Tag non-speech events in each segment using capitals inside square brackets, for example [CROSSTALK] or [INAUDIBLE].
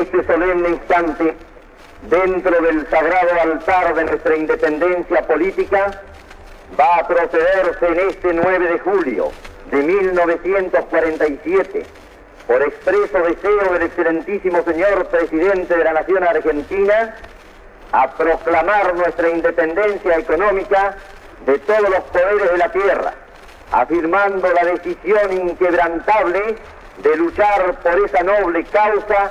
Este solemne instante, dentro del sagrado altar de nuestra independencia política, va a procederse en este 9 de julio de 1947, por expreso deseo del excelentísimo señor presidente de la Nación Argentina, a proclamar nuestra independencia económica de todos los poderes de la tierra, afirmando la decisión inquebrantable de luchar por esa noble causa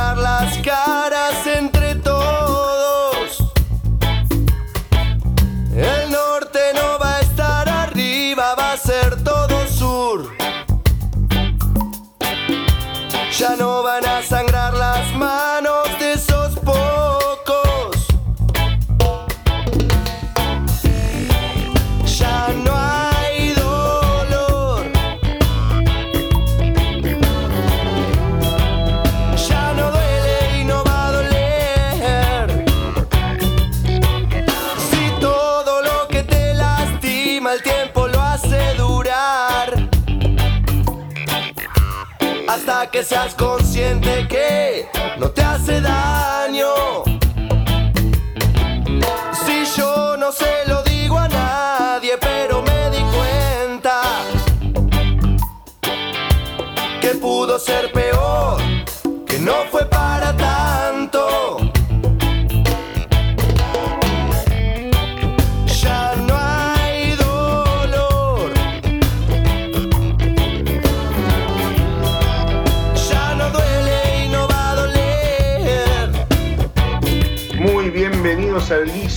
que no te hace daño. Si yo no se lo digo a nadie, pero me di cuenta que pudo ser peor, que no fue para tanto.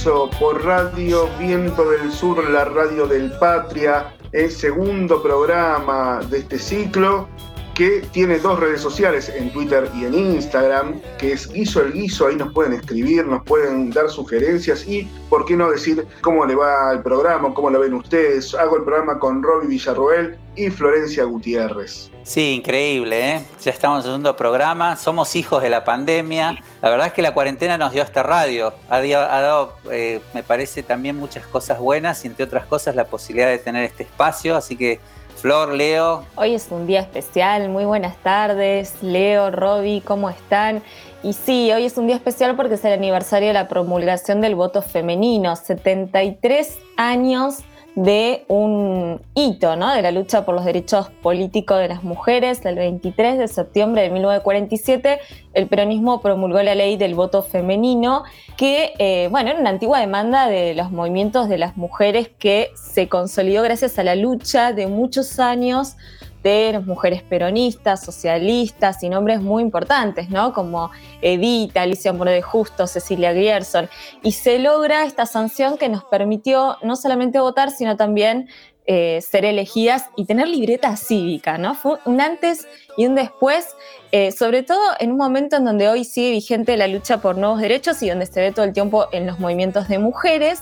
Por Radio Viento del Sur, la radio del Patria, el segundo programa de este ciclo que tiene dos redes sociales, en Twitter y en Instagram, que es Guiso el Guiso, ahí nos pueden escribir, nos pueden dar sugerencias y, ¿por qué no decir cómo le va el programa, cómo lo ven ustedes? Hago el programa con Robbie Villarroel y Florencia Gutiérrez. Sí, increíble, ¿eh? Ya estamos segundo programa, somos hijos de la pandemia. La verdad es que la cuarentena nos dio esta radio. Ha, dio- ha dado, eh, me parece, también muchas cosas buenas y entre otras cosas la posibilidad de tener este espacio. Así que, Flor, Leo, Hoy es un día especial, muy buenas tardes, Leo, Roby, ¿cómo están? Y sí, hoy es un día especial porque es el aniversario de la promulgación del voto femenino, 73 años de un hito, ¿no? De la lucha por los derechos políticos de las mujeres. El 23 de septiembre de 1947, el peronismo promulgó la ley del voto femenino, que, eh, bueno, era una antigua demanda de los movimientos de las mujeres que se consolidó gracias a la lucha de muchos años mujeres peronistas, socialistas y nombres muy importantes, ¿no? Como Edith, Alicia Moro Justo, Cecilia Grierson. Y se logra esta sanción que nos permitió no solamente votar, sino también eh, ser elegidas y tener libreta cívica, ¿no? Fue un antes y un después, eh, sobre todo en un momento en donde hoy sigue vigente la lucha por nuevos derechos y donde se ve todo el tiempo en los movimientos de mujeres.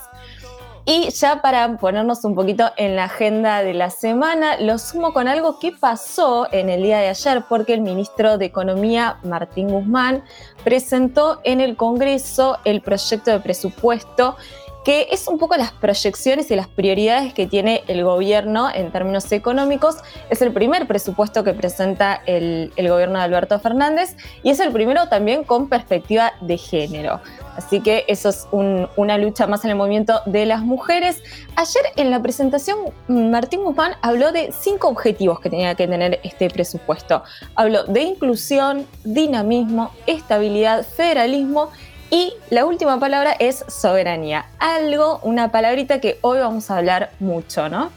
Y ya para ponernos un poquito en la agenda de la semana, lo sumo con algo que pasó en el día de ayer, porque el ministro de Economía, Martín Guzmán, presentó en el Congreso el proyecto de presupuesto que es un poco las proyecciones y las prioridades que tiene el gobierno en términos económicos. Es el primer presupuesto que presenta el, el gobierno de Alberto Fernández y es el primero también con perspectiva de género. Así que eso es un- una lucha más en el movimiento de las mujeres. Ayer en la presentación, Martín Guzmán habló de cinco objetivos que tenía que tener este presupuesto. Habló de inclusión, dinamismo, estabilidad, federalismo y la última palabra es soberanía. Algo, una palabrita que hoy vamos a hablar mucho, ¿no?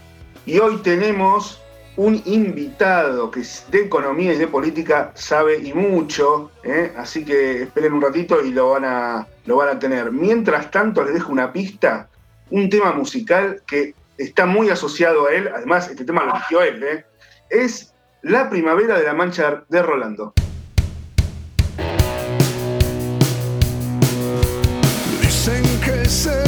Y hoy tenemos un invitado que de economía y de política sabe y mucho, ¿eh? así que esperen un ratito y lo van, a, lo van a tener. Mientras tanto, les dejo una pista, un tema musical que está muy asociado a él, además este tema lo eligió él, ¿eh? es La Primavera de la Mancha de Rolando. Dicen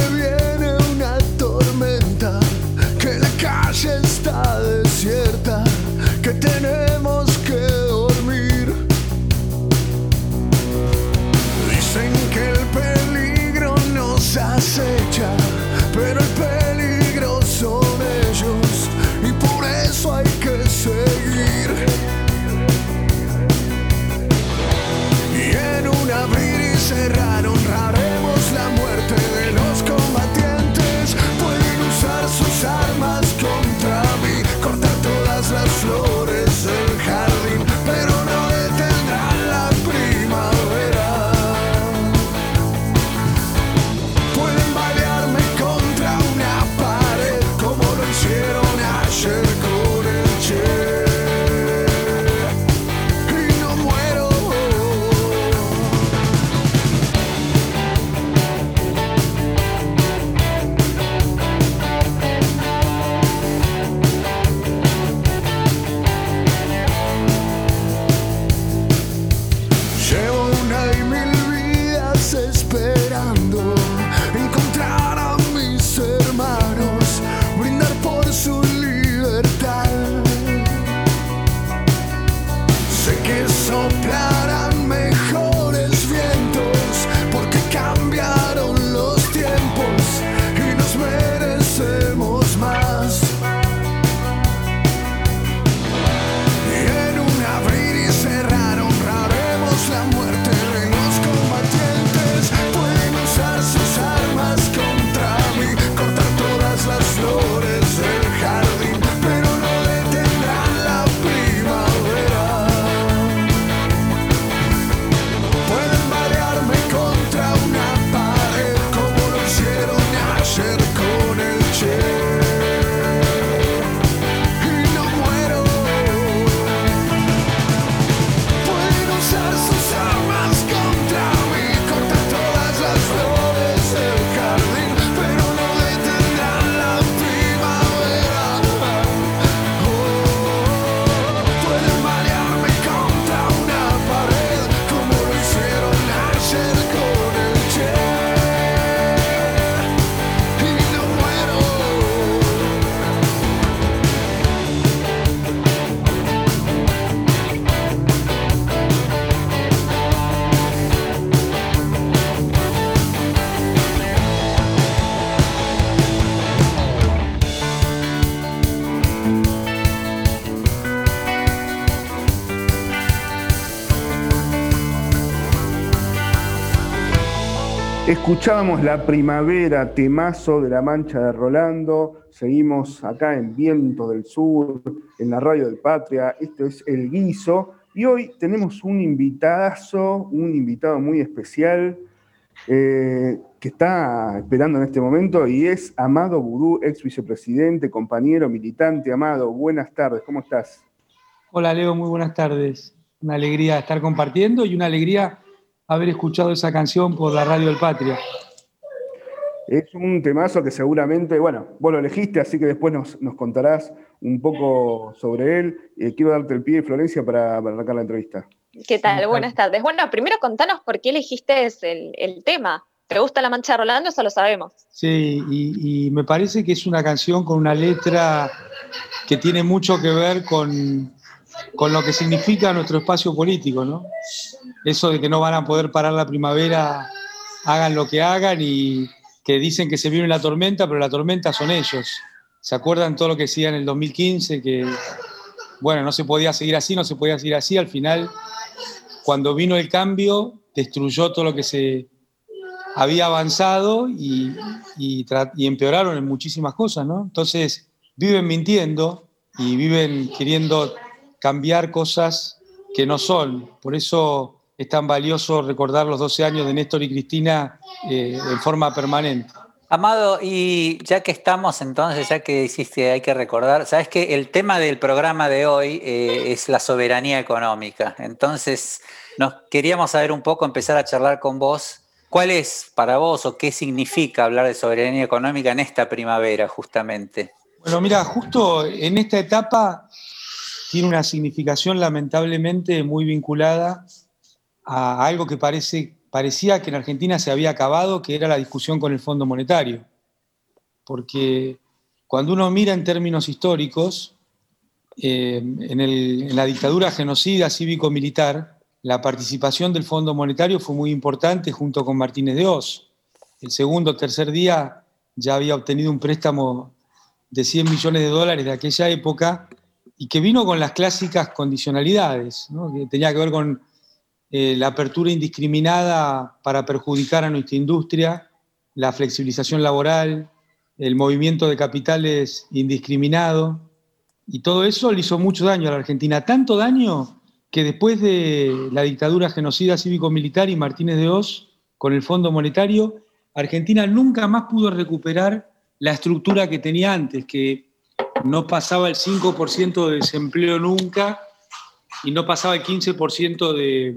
Escuchábamos la primavera, temazo de la mancha de Rolando. Seguimos acá en Viento del Sur, en la radio del Patria. Esto es El Guiso. Y hoy tenemos un invitadazo, un invitado muy especial eh, que está esperando en este momento y es Amado Vudú, ex vicepresidente, compañero, militante. Amado, buenas tardes, ¿cómo estás? Hola Leo, muy buenas tardes. Una alegría estar compartiendo y una alegría haber escuchado esa canción por la radio del Patria. Es un temazo que seguramente, bueno, vos lo elegiste, así que después nos, nos contarás un poco sobre él. Eh, quiero darte el pie, Florencia, para, para arrancar la entrevista. ¿Qué tal? Buenas tardes. Bueno, primero contanos por qué elegiste el, el tema. ¿Te gusta La Mancha de Rolando? Eso lo sabemos. Sí, y, y me parece que es una canción con una letra que tiene mucho que ver con, con lo que significa nuestro espacio político, ¿no? Eso de que no van a poder parar la primavera, hagan lo que hagan y que dicen que se viene la tormenta, pero la tormenta son ellos. ¿Se acuerdan todo lo que decía en el 2015? Que, bueno, no se podía seguir así, no se podía seguir así. Al final, cuando vino el cambio, destruyó todo lo que se había avanzado y, y, empeoraron en muchísimas cosas, ¿no? Entonces, viven mintiendo y viven queriendo cambiar cosas que no son. Por eso es tan valioso recordar los 12 años de Néstor y Cristina eh, en forma permanente. Amado, y ya que estamos entonces, ya que hiciste, hay que recordar, sabes que el tema del programa de hoy eh, es la soberanía económica. Entonces, nos queríamos saber un poco, empezar a charlar con vos. ¿Cuál es para vos o qué significa hablar de soberanía económica en esta primavera, justamente? Bueno, mira, justo en esta etapa tiene una significación lamentablemente muy vinculada a algo que parece, parecía que en Argentina se había acabado, que era la discusión con el Fondo Monetario. Porque cuando uno mira en términos históricos, eh, en, la dictadura genocida cívico-militar, la participación del Fondo Monetario fue muy importante junto con Martínez de Oz. el segundo o tercer día ya había obtenido un préstamo de 100 millones de dólares de aquella época y que vino con las clásicas condicionalidades, que tenía que ver con eh, la apertura indiscriminada para perjudicar a nuestra industria, la flexibilización laboral, el movimiento de capitales indiscriminado, y todo eso le hizo mucho daño a la Argentina, tanto daño que después de la dictadura genocida cívico-militar y Martínez de Oz, con el Fondo Monetario, Argentina nunca más pudo recuperar la estructura que tenía antes, que no pasaba el 5% de desempleo nunca y no pasaba el 15% de,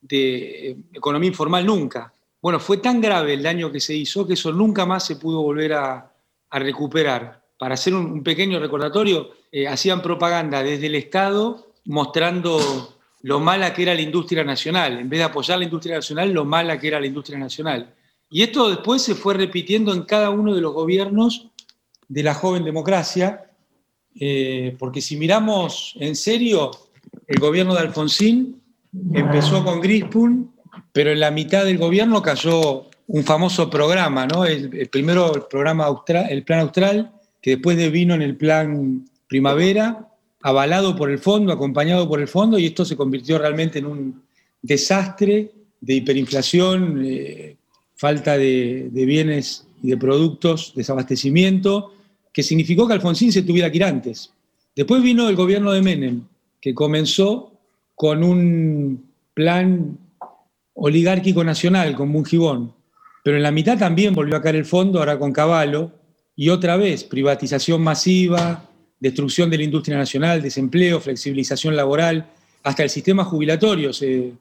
de economía informal nunca. Bueno, fue tan grave el daño que se hizo que eso nunca más se pudo volver a, recuperar. Para hacer un, pequeño recordatorio, eh, hacían propaganda desde el Estado mostrando lo mala que era la industria nacional. En vez de apoyar la industria nacional, lo mala que era la industria nacional. Y esto después se fue repitiendo en cada uno de los gobiernos de la joven democracia, eh, porque si miramos en serio, el gobierno de Alfonsín empezó con Grispun, pero en la mitad del gobierno cayó un famoso programa, ¿no? El, primero el programa austral, el plan austral, que después vino en el plan primavera, avalado por el fondo, acompañado por el fondo, y esto se convirtió realmente en un desastre de hiperinflación, eh, falta de, de, bienes y de productos, desabastecimiento, que significó que Alfonsín se tuviera que ir antes. Después vino el gobierno de Menem, que comenzó con un plan oligárquico nacional, con Mungibón, pero en la mitad también volvió a caer el fondo, ahora con Caballo, y otra vez privatización masiva, destrucción de la industria nacional, desempleo, flexibilización laboral, hasta el sistema jubilatorio se,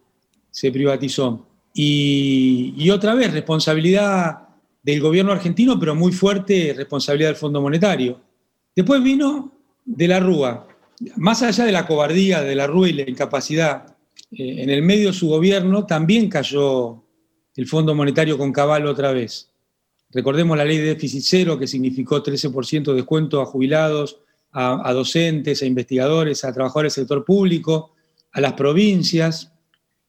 privatizó. Y, y, otra vez responsabilidad del gobierno argentino, pero muy fuerte responsabilidad del Fondo Monetario. Después vino de la Rúa, más allá de la cobardía de la Rúa y la incapacidad, eh, en el medio de su gobierno también cayó el Fondo Monetario con Caballo otra vez. Recordemos la ley de déficit cero, que significó 13% de descuento a jubilados, a, docentes, a investigadores, a trabajadores del sector público, a las provincias.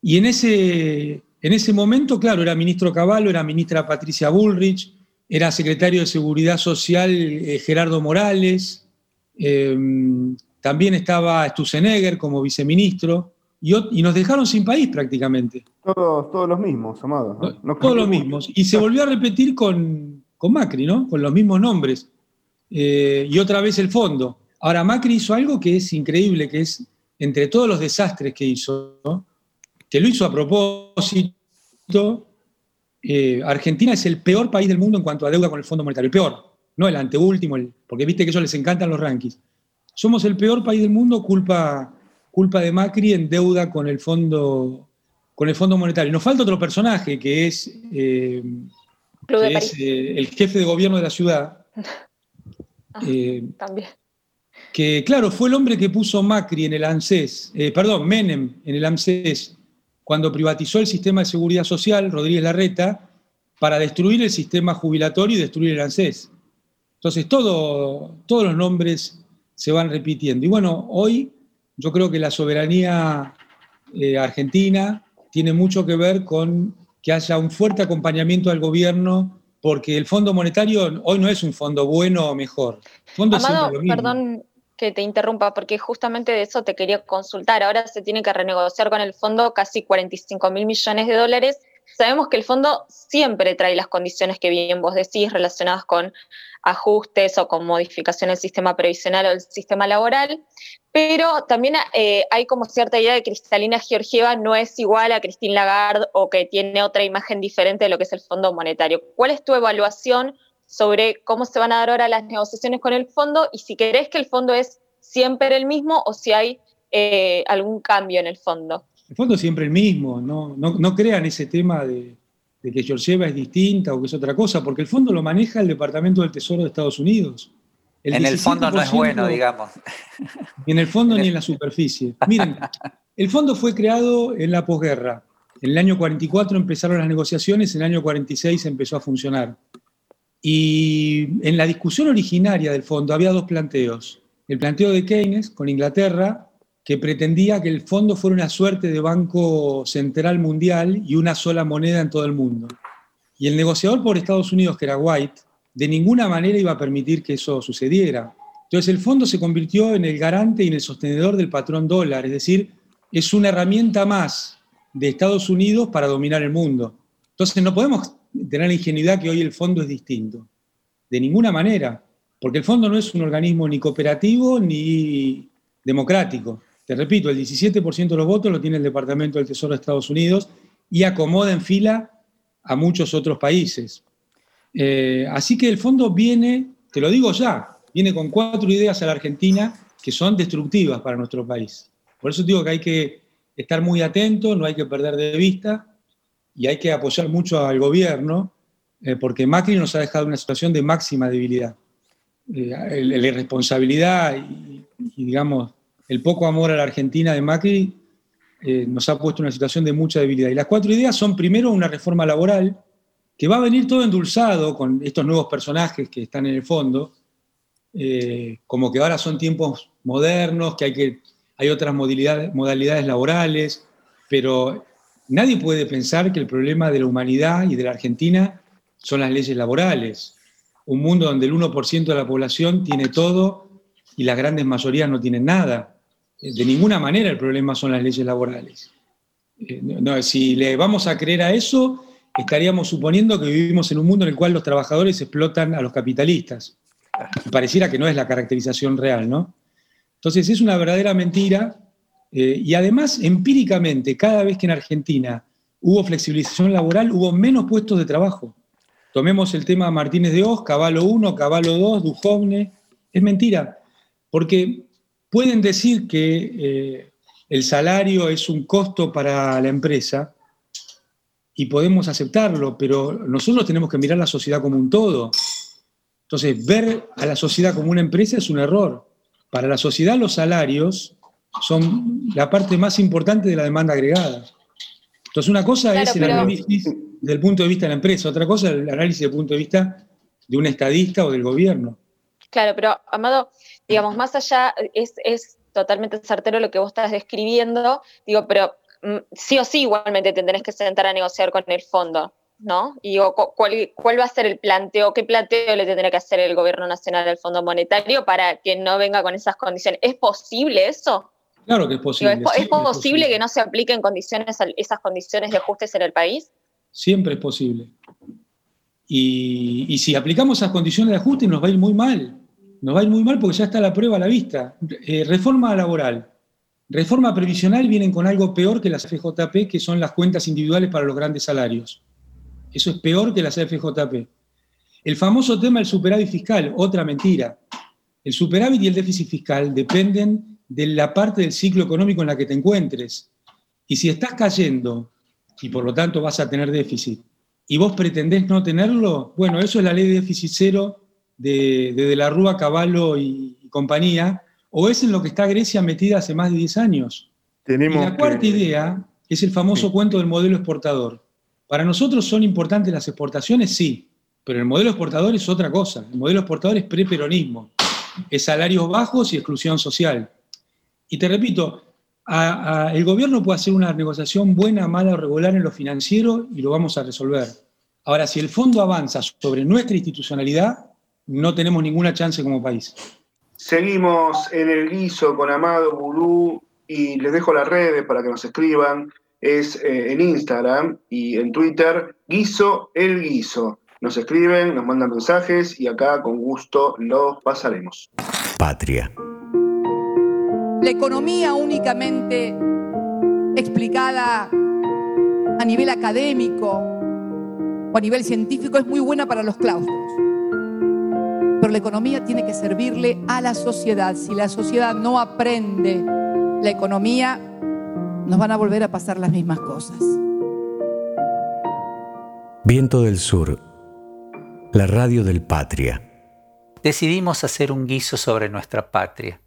Y en ese, en ese momento, claro, era ministro Caballo, era ministra Patricia Bullrich, era secretario de Seguridad Social eh, Gerardo Morales, em, también estaba Stusenegger como viceministro, y, nos dejaron sin país prácticamente. Todos, todos los mismos, Amado. todos los mismos. Y se volvió a repetir con, Macri, ¿no? Con los mismos nombres. Eh, y otra vez el fondo. Ahora, Macri hizo algo que es increíble, que es, entre todos los desastres que hizo, que lo hizo a propósito, eh, Argentina es el peor país del mundo en cuanto a deuda con el Fondo Monetario, el peor, no el anteúltimo, porque viste que a ellos les encantan los rankings. Somos el peor país del mundo culpa culpa de Macri en deuda con el Fondo, con el fondo Monetario. Nos falta otro personaje que es, eh, eh, el jefe de gobierno de la ciudad. [LAUGHS] Ah, eh, también. Que claro, fue el hombre que puso Macri en el ANSES, perdón, Menem en el ANSES, cuando privatizó el sistema de seguridad social, Rodríguez Larreta, para destruir el sistema jubilatorio y destruir el ANSES. Entonces, todo, todos los nombres se van repitiendo. Y bueno, hoy yo creo que la soberanía eh, argentina tiene mucho que ver con que haya un fuerte acompañamiento al gobierno, porque el Fondo Monetario hoy no es un fondo bueno o mejor. Fondo Amado, perdón que te interrumpa, porque justamente de eso te quería consultar. Ahora se tiene que renegociar con el fondo casi 45 mil millones de dólares. Sabemos que el fondo siempre trae las condiciones que bien vos decís relacionadas con ajustes o con modificación del sistema previsional o del sistema laboral, pero también eh, hay como cierta idea de que Cristalina Georgieva no es igual a Christine Lagarde o que tiene otra imagen diferente de lo que es el Fondo Monetario. ¿Cuál es tu evaluación sobre cómo se van a dar ahora las negociaciones con el fondo y si crees que el fondo es siempre el mismo o si hay eh, algún cambio en el fondo? El fondo es siempre el mismo, no, no crean ese tema de, de que Georgieva es distinta o que es otra cosa, porque el fondo lo maneja el Departamento del Tesoro de Estados Unidos. en el fondo no es bueno, digamos. Ni en el fondo [LAUGHS] ni en la superficie. Miren, el fondo fue creado en la posguerra. En el año 44 empezaron las negociaciones, en el año 46 empezó a funcionar. Y en la discusión originaria del fondo había dos planteos. El planteo de Keynes con Inglaterra que pretendía que el fondo fuera una suerte de banco central mundial y una sola moneda en todo el mundo. Y el negociador por Estados Unidos, que era White, de ninguna manera iba a permitir que eso sucediera. Entonces el fondo se convirtió en el garante y en el sostenedor del patrón dólar, es decir, es una herramienta más de Estados Unidos para dominar el mundo. Entonces no podemos tener la ingenuidad que hoy el fondo es distinto. De ninguna manera, porque el fondo no es un organismo ni cooperativo ni democrático. Te repito, el 17% de los votos lo tiene el Departamento del Tesoro de Estados Unidos y acomoda en fila a muchos otros países. Eh, así que el fondo viene, te lo digo ya, viene con cuatro ideas a la Argentina que son destructivas para nuestro país. Por eso digo que hay que estar muy atento, no hay que perder de vista y hay que apoyar mucho al gobierno, eh, porque Macri nos ha dejado una situación de máxima debilidad. Eh, la irresponsabilidad y, digamos, el poco amor a la Argentina de Macri eh, nos ha puesto en una situación de mucha debilidad. Y las cuatro ideas son, primero, una reforma laboral, que va a venir todo endulzado con estos nuevos personajes que están en el fondo, como que ahora son tiempos modernos, que hay que hay otras modalidades, modalidades laborales, pero nadie puede pensar que el problema de la humanidad y de la Argentina son las leyes laborales. Un mundo donde el 1% de la población tiene todo y las grandes mayorías no tienen nada. De ninguna manera el problema son las leyes laborales. Eh, no, si le vamos a creer a eso, estaríamos suponiendo que vivimos en un mundo en el cual los trabajadores explotan a los capitalistas. pareciera que no es la caracterización real, ¿no? Entonces es una verdadera mentira eh, y además empíricamente, cada vez que en Argentina hubo flexibilización laboral, hubo menos puestos de trabajo. Tomemos el tema Martínez de Oz, Caballo 1, Caballo 2, Dujovne. Es mentira, porque pueden decir que eh, el salario es un costo para la empresa y podemos aceptarlo, pero nosotros tenemos que mirar la sociedad como un todo. Entonces, ver a la sociedad como una empresa es un error. Para la sociedad los salarios son la parte más importante de la demanda agregada. Entonces una cosa es el análisis del punto de vista de la empresa, otra cosa es el análisis del punto de vista de un estadista o del gobierno. Claro, pero Amado, digamos, más allá, es, es totalmente certero lo que vos estás describiendo, digo, pero mm, sí o sí igualmente te tenés que sentar a negociar con el fondo. ¿no? Y ¿cuál, ¿cuál, va a ser el planteo? ¿Qué planteo le tendrá que hacer el gobierno nacional al Fondo Monetario para que no venga con esas condiciones? ¿Es posible eso? Claro que es posible. ¿Es, posible, que no se apliquen condiciones, esas condiciones de ajustes en el país? Siempre es posible. Y, si aplicamos esas condiciones de ajuste nos va a ir muy mal. Nos va a ir muy mal porque ya está la prueba a la vista. Eh, reforma laboral. Reforma previsional vienen con algo peor que las FJP, que son las cuentas individuales para los grandes salarios. Eso es peor que la CFJP. El famoso tema del superávit fiscal, otra mentira. El superávit y el déficit fiscal dependen de la parte del ciclo económico en la que te encuentres. Y si estás cayendo y por lo tanto vas a tener déficit y vos pretendés no tenerlo, bueno, eso es la ley de déficit cero de, de, la Rúa, Caballo y, compañía, o es en lo que está Grecia metida hace más de 10 años. Tenemos y la cuarta idea es el famoso cuento del modelo exportador. Para nosotros son importantes las exportaciones, sí, pero el modelo exportador es otra cosa. El modelo exportador es preperonismo, es salarios bajos y exclusión social. Y te repito, el gobierno puede hacer una negociación buena, mala o regular en lo financiero y lo vamos a resolver. Ahora, si el fondo avanza sobre nuestra institucionalidad, no tenemos ninguna chance como país. Seguimos en el guiso con Amado Bulú y les dejo las redes para que nos escriban es eh, en Instagram y en Twitter, Guiso el Guiso. Nos escriben, nos mandan mensajes y acá con gusto los pasaremos. Patria. La economía únicamente explicada a nivel académico o a nivel científico es muy buena para los claustros. Pero la economía tiene que servirle a la sociedad. Si la sociedad no aprende la economía, nos van a volver a pasar las mismas cosas. Viento del Sur, la radio del Patria. Decidimos hacer un guiso sobre nuestra patria,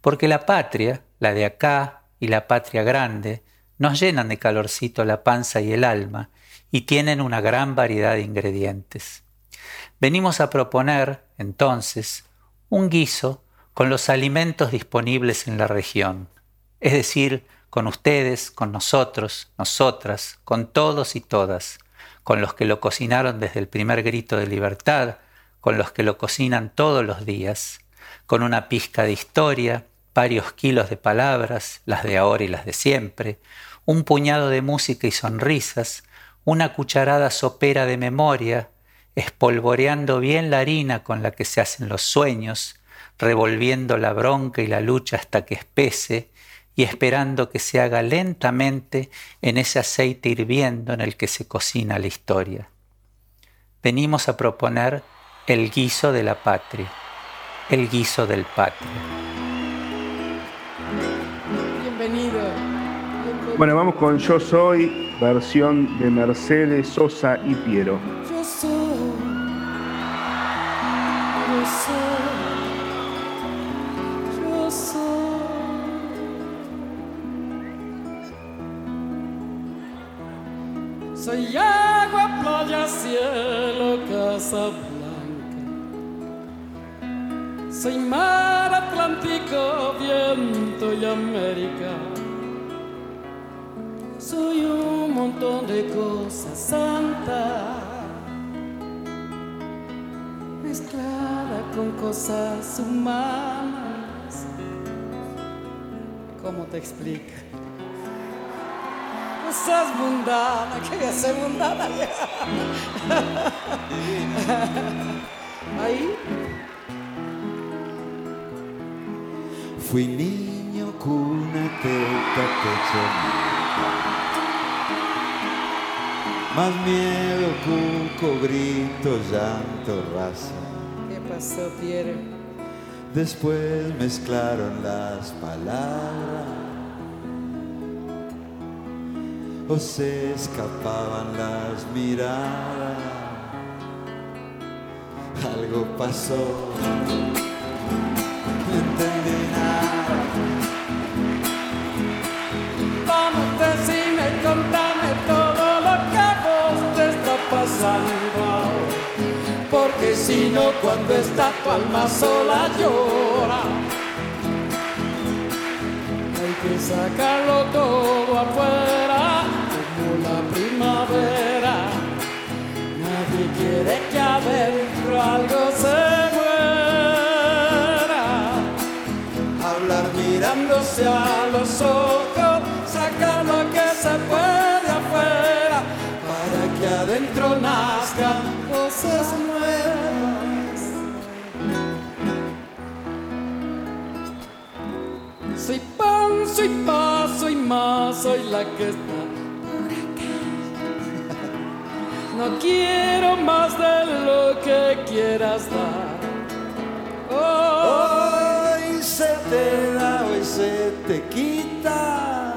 porque la patria, la de acá y la patria grande, nos llenan de calorcito la panza y el alma y tienen una gran variedad de ingredientes. Venimos a proponer, entonces, un guiso con los alimentos disponibles en la región, es decir, con ustedes, con nosotros, nosotras, con todos y todas, con los que lo cocinaron desde el primer grito de libertad, con los que lo cocinan todos los días, con una pizca de historia, varios kilos de palabras, las de ahora y las de siempre, un puñado de música y sonrisas, una cucharada sopera de memoria, espolvoreando bien la harina con la que se hacen los sueños, revolviendo la bronca y la lucha hasta que espese, y esperando que se haga lentamente en ese aceite hirviendo en el que se cocina la historia. Venimos a proponer el guiso de la patria, el guiso del patria. Bienvenido. Bueno, vamos con Yo Soy, versión de Mercedes Sosa y Piero. Soy. Agua, playa, cielo, casa soy mar Atlántico, viento y América. Soy un montón de cosas santas, mezclada con cosas humanas. ¿Cómo te explica? Cosas mundanas, que ser mundana. Ahí Fui niño, cuna, teta, techo, Más miedo, cuco, grito, llanto, raza. ¿Qué pasó, Pierre? Después mezclaron las palabras. O se escapaban las miradas. Algo pasó entendí nada. Vamos, decime, contame todo lo que a vos te está pasando Porque si no, cuando está tu alma sola llora. Hay que sacarlo todo afuera, Nadie quiere que adentro algo se mirándose a los ojos, sacar lo que se puede afuera, para que adentro nazcan cosas nuevas. Soy pan, soy paz, soy más, soy la que está No quiero más de lo que quieras dar. Oh, se te da, hoy se te quita.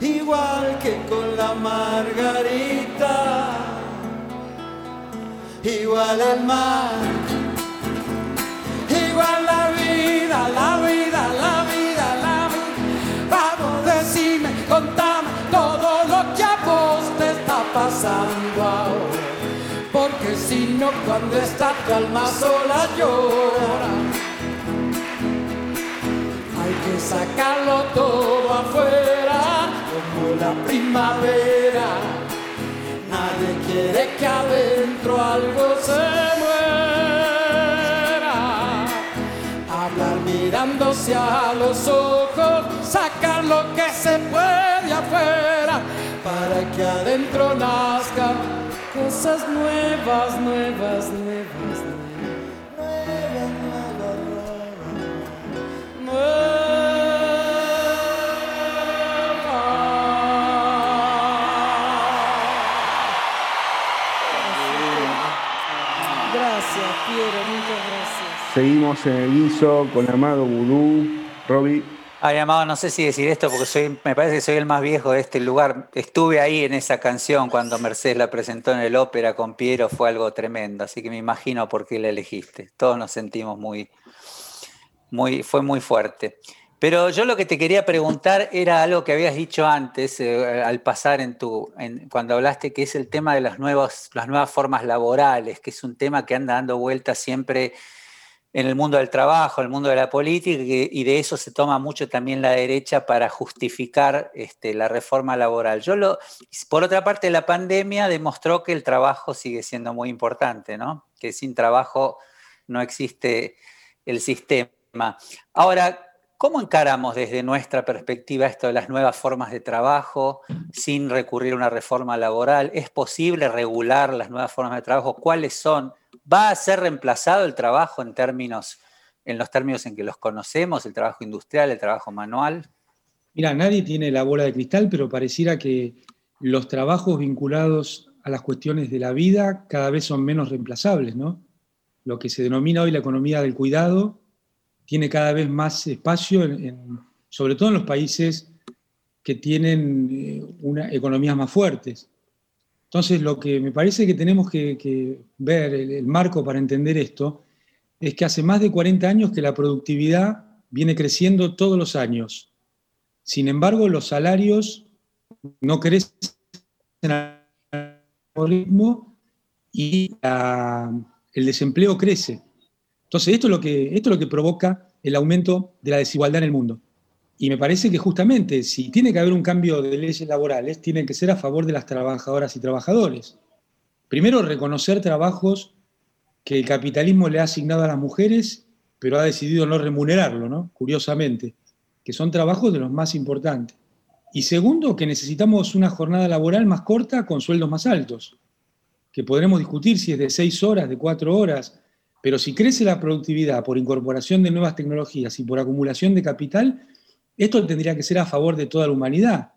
Igual que con la margarita, igual el mar, porque si no cuando está tu alma sola llora. Hay que sacarlo todo afuera como la primavera. Nadie quiere que adentro algo se muera. Hablar mirándose a los ojos, sacar lo que se puede afuera para que adentro nazca cosas nuevas, nuevas, nuevas, nuevas. Gracias, Piero, muchas gracias. Seguimos en el guiso con Amado Vudú, Robbie. Ay, Amado, no sé si decir esto porque me parece que soy el más viejo de este lugar. Estuve ahí en esa canción cuando Mercedes la presentó en el ópera con Piero, fue algo tremendo, así que me imagino por qué la elegiste. Todos nos sentimos muy, muy, fue muy fuerte. Pero yo lo que te quería preguntar era algo que habías dicho antes, eh, al pasar en tu, cuando hablaste, que es el tema de las nuevas, las nuevas formas laborales, que es un tema que anda dando vueltas siempre en el mundo del trabajo, en el mundo de la política, y de eso se toma mucho también la derecha para justificar este, la reforma laboral. Yo lo, por otra parte, la pandemia demostró que el trabajo sigue siendo muy importante, ¿no? que sin trabajo no existe el sistema. Ahora, ¿cómo encaramos desde nuestra perspectiva esto de las nuevas formas de trabajo sin recurrir a una reforma laboral? ¿Es posible regular las nuevas formas de trabajo? ¿Cuáles son? ¿Va a ser reemplazado el trabajo en términos, en los términos en que los conocemos, el trabajo industrial, el trabajo manual? Mira, nadie tiene la bola de cristal, pero pareciera que los trabajos vinculados a las cuestiones de la vida cada vez son menos reemplazables, ¿no? Lo que se denomina hoy la economía del cuidado tiene cada vez más espacio, sobre todo en los países que tienen eh, una, economías más fuertes. Entonces, lo que me parece que tenemos que, ver, el, marco para entender esto, es que hace más de 40 años que la productividad viene creciendo todos los años. Sin embargo, los salarios no crecen al ritmo y el desempleo crece. Entonces, esto es, lo que, esto es lo que provoca el aumento de la desigualdad en el mundo. Y me parece que justamente si tiene que haber un cambio de leyes laborales, tiene que ser a favor de las trabajadoras y trabajadores. Primero, reconocer trabajos que el capitalismo le ha asignado a las mujeres, pero ha decidido no remunerarlo, ¿no? Curiosamente, que son trabajos de los más importantes. Y segundo, que necesitamos una jornada laboral más corta con sueldos más altos, que podremos discutir si es de seis horas, de cuatro horas, pero si crece la productividad por incorporación de nuevas tecnologías y por acumulación de capital, esto tendría que ser a favor de toda la humanidad,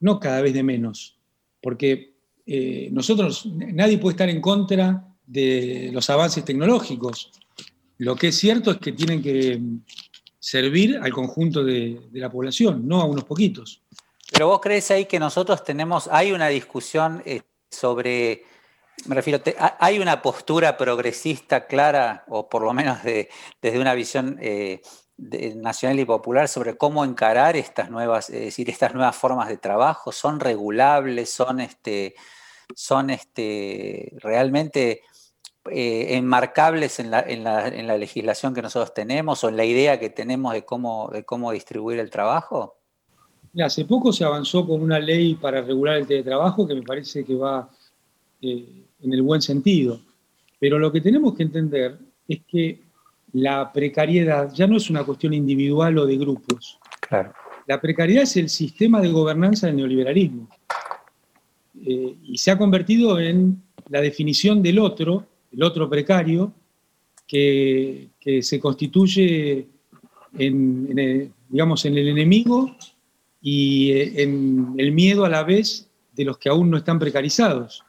no cada vez de menos, porque eh, nosotros, nadie puede estar en contra de los avances tecnológicos. Lo que es cierto es que tienen que servir al conjunto de, la población, no a unos poquitos. Pero vos crees ahí que nosotros tenemos, hay una discusión eh, sobre, me refiero, hay una postura progresista clara, o por lo menos desde una visión eh, nacional y popular sobre cómo encarar estas nuevas, decir, estas nuevas formas de trabajo, son regulables, son, este, son este, realmente eh, enmarcables en la, en, la, en la, legislación que nosotros tenemos o en la idea que tenemos de cómo, de cómo distribuir el trabajo? hace poco se avanzó con una ley para regular el teletrabajo que me parece que va eh, en el buen sentido, pero lo que tenemos que entender es que la precariedad ya no es una cuestión individual o de grupos. La precariedad es el sistema de gobernanza del neoliberalismo. Eh, y se ha convertido en la definición del otro, el otro precario, que, se constituye en, el, digamos, en el enemigo y eh, en el miedo a la vez de los que aún no están precarizados.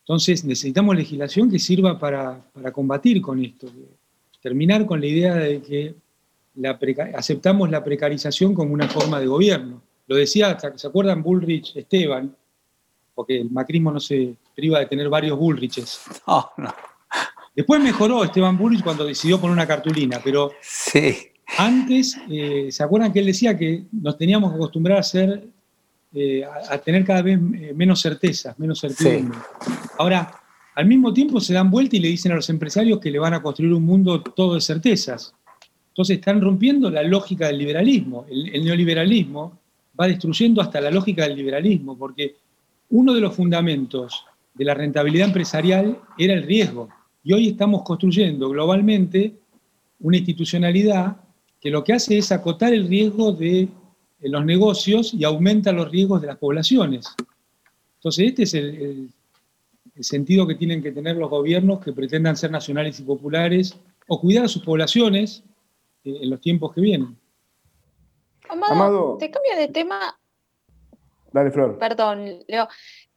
Entonces necesitamos legislación que sirva para, para combatir con esto, terminar con la idea de que aceptamos la precarización como una forma de gobierno. Lo decía, ¿se acuerdan Bullrich Esteban? Porque el macrismo no se priva de tener varios Bullriches. [LAUGHS] No, no. Después mejoró Esteban Bullrich cuando decidió poner una cartulina, pero sí. antes, eh, ¿se acuerdan que él decía que nos teníamos que acostumbrar a ser, eh, a, tener cada vez eh, menos certezas, menos certidumbre? Ahora, al mismo tiempo se dan vuelta y le dicen a los empresarios que le van a construir un mundo todo de certezas. Entonces están rompiendo la lógica del liberalismo. El, neoliberalismo va destruyendo hasta la lógica del liberalismo, porque uno de los fundamentos de la rentabilidad empresarial era el riesgo. Y hoy estamos construyendo globalmente una institucionalidad que lo que hace es acotar el riesgo de, los negocios y aumenta los riesgos de las poblaciones. Entonces, este es el, sentido que tienen que tener los gobiernos que pretendan ser nacionales y populares o cuidar a sus poblaciones eh, en los tiempos que vienen. Amado, te cambio de tema. Dale, Flor. Perdón, Leo.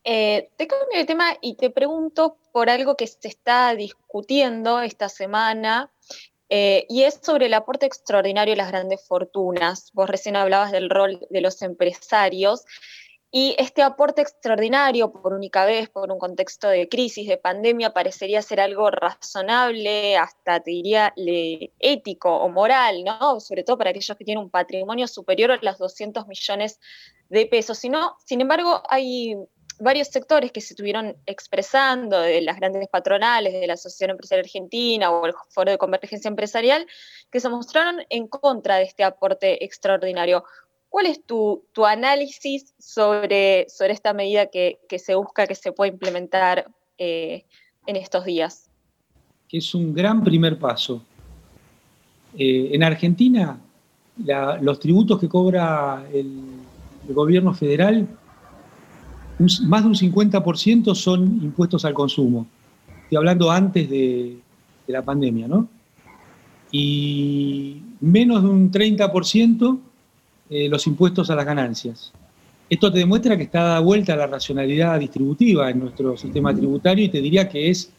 Eh, te cambio de tema y te pregunto por algo que se está discutiendo esta semana eh, y es sobre el aporte extraordinario de las grandes fortunas. Vos recién hablabas del rol de los empresarios y este aporte extraordinario por única vez, por un contexto de crisis, de pandemia, parecería ser algo razonable, hasta te diría ético o moral, ¿no? Sobre todo para aquellos que tienen un patrimonio superior a los 200 millones de pesos. Sino, sin embargo, hay varios sectores que se estuvieron expresando, de las grandes patronales, de la Asociación Empresarial Argentina o el Foro de Convergencia Empresarial, que se mostraron en contra de este aporte extraordinario. ¿Cuál es tu, análisis sobre, sobre esta medida que, se busca que se pueda implementar eh, en estos días? Que es un gran primer paso. Eh, en Argentina, los tributos que cobra el, gobierno federal, más de un 50% son impuestos al consumo. Estoy hablando antes de la pandemia, ¿no? Y menos de un 30% eh, los impuestos a las ganancias. Esto te demuestra que está dada vuelta la racionalidad distributiva en nuestro sistema tributario y te diría que es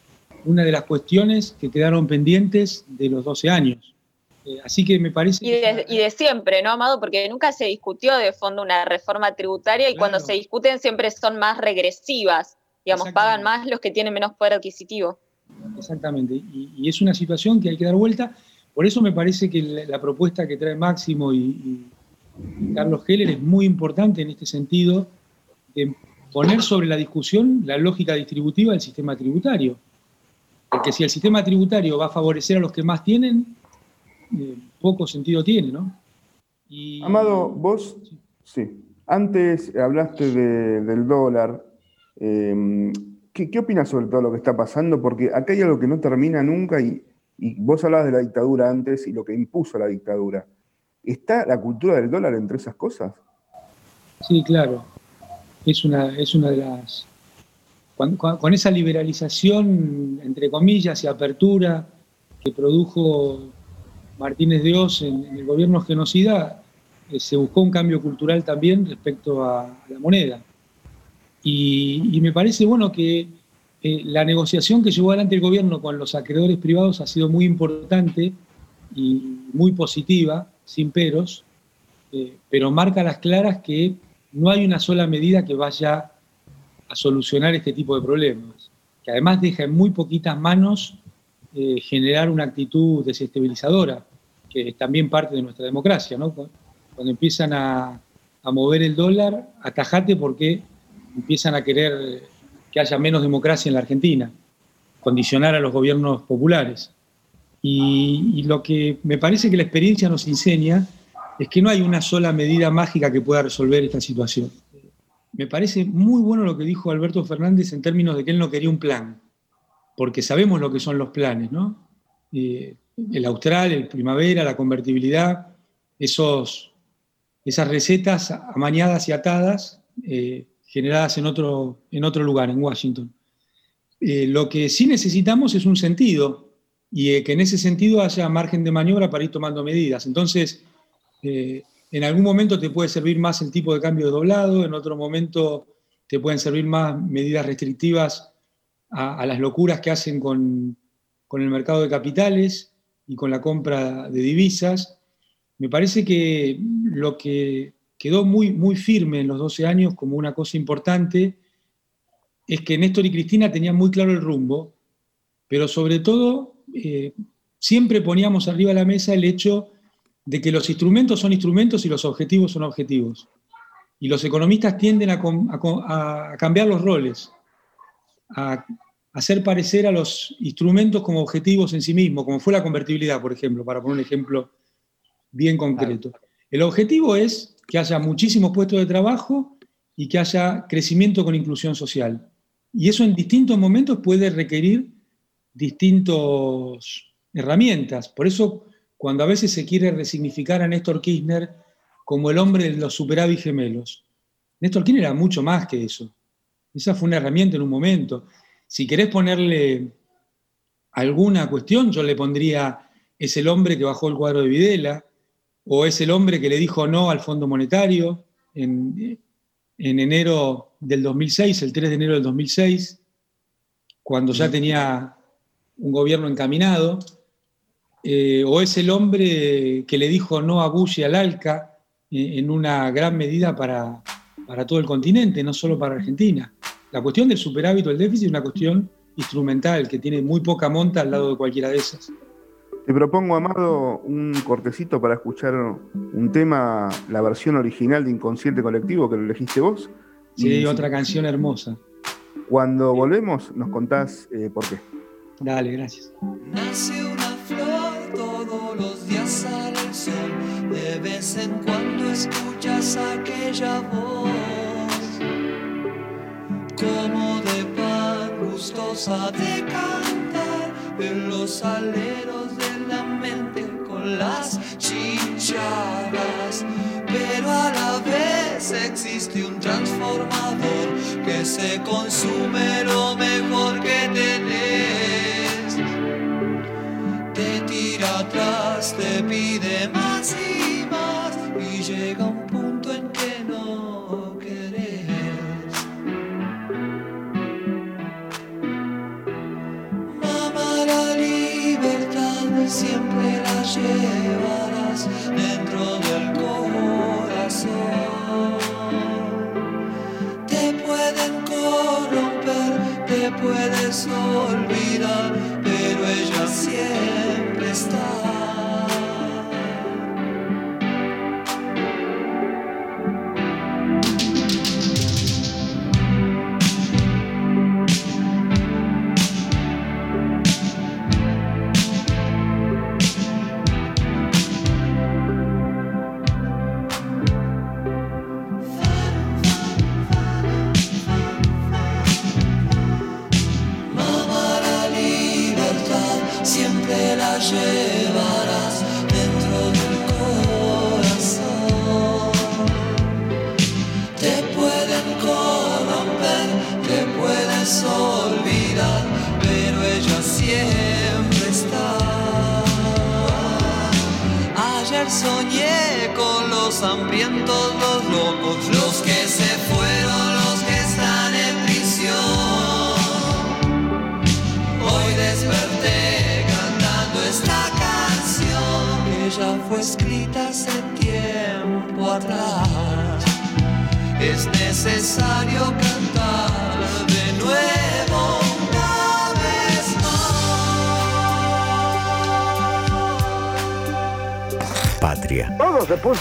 una de las cuestiones que quedaron pendientes de los 12 años. Eh, así que me parece... Y de, siempre, ¿no, Amado? Porque nunca se discutió de fondo una reforma tributaria y cuando se discuten siempre son más regresivas, digamos, pagan más los que tienen menos poder adquisitivo. Exactamente, y, es una situación que hay que dar vuelta. Por eso me parece que la, propuesta que trae Máximo y Carlos Heller es muy importante en este sentido de poner sobre la discusión la lógica distributiva del sistema tributario. Porque si el sistema tributario va a favorecer a los que más tienen, eh, poco sentido tiene, ¿no? Amado, vos, sí. Antes hablaste del dólar. Em, ¿qué, opinas sobre todo lo que está pasando? Porque acá hay algo que no termina nunca y, y vos hablabas de la dictadura antes y lo que impuso la dictadura. ¿Está la cultura del dólar entre esas cosas? Sí, claro. Es una, es una de las... Con, esa liberalización, entre comillas, y apertura que produjo Martínez de Oz en, el gobierno genocida, eh, se buscó un cambio cultural también respecto a, la moneda. Y, me parece bueno que eh, la negociación que llevó adelante el gobierno con los acreedores privados ha sido muy importante y muy positiva, sin peros, eh, pero marca las claras que no hay una sola medida que vaya a solucionar este tipo de problemas, que además deja en muy poquitas manos eh, generar una actitud desestabilizadora, que es también parte de nuestra democracia. Cuando empiezan a, a mover el dólar, atajate porque empiezan a querer que haya menos democracia en la Argentina, condicionar a los gobiernos populares. Y, lo que me parece que la experiencia nos enseña es que no hay una sola medida mágica que pueda resolver esta situación. Me parece muy bueno lo que dijo Alberto Fernández en términos de que él no quería un plan, porque sabemos lo que son los planes, ¿no? Eh, el austral, el primavera, la convertibilidad, esos, esas recetas amañadas y atadas eh, generadas en otro, en otro lugar, en Washington. Eh, lo que sí necesitamos es un sentido, y que en ese sentido haya margen de maniobra para ir tomando medidas. Entonces, eh, en algún momento te puede servir más el tipo de cambio de doblado, en otro momento te pueden servir más medidas restrictivas a, las locuras que hacen con, el mercado de capitales y con la compra de divisas. Me parece que lo que quedó muy, muy firme en los 12 años como una cosa importante es que Néstor y Cristina tenían muy claro el rumbo, pero sobre todo eh, siempre poníamos arriba de la mesa el hecho de que los instrumentos son instrumentos y los objetivos son objetivos. Y los economistas tienden a, cambiar los roles, a hacer parecer a los instrumentos como objetivos en sí mismos, como fue la convertibilidad, por ejemplo, para poner un ejemplo bien concreto. El objetivo es que haya muchísimos puestos de trabajo y que haya crecimiento con inclusión social. Y eso en distintos momentos puede requerir distintas herramientas. Por eso, cuando a veces se quiere resignificar a Néstor Kirchner como el hombre de los superávit gemelos, Néstor Kirchner era mucho más que eso. Esa fue una herramienta en un momento. Si querés ponerle alguna cuestión, yo le pondría, es el hombre que bajó el cuadro de Videla, o es el hombre que le dijo no al Fondo Monetario en, en enero del 2006, el 3 de enero del 2006, cuando ya tenía un gobierno encaminado, eh, o es el hombre que le dijo no a Bush y al ALCA eh, en una gran medida para, para todo el continente, no solo para Argentina. La cuestión del superávit o el déficit es una cuestión instrumental que tiene muy poca monta al lado de cualquiera de esas. Te propongo, Amado, un cortecito para escuchar un tema, la versión original de Inconsciente Colectivo que lo elegiste vos, Sí, otra canción hermosa. Cuando volvemos, nos contás eh, por qué. Dale, gracias. Nace una flor, todos los días el sol. De vez en cuando escuchas aquella voz, como de pan gustosa de cantar en los aleros de la mente con las chinchadas. Pero a la vez existe un transformador que se consume lo mejor que tenés. Te pide más y más y llega un punto en que no querés. Mamá, la libertad siempre la llevarás dentro del corazón. Te pueden corromper, te puedes olvidar, pero ella siempre está.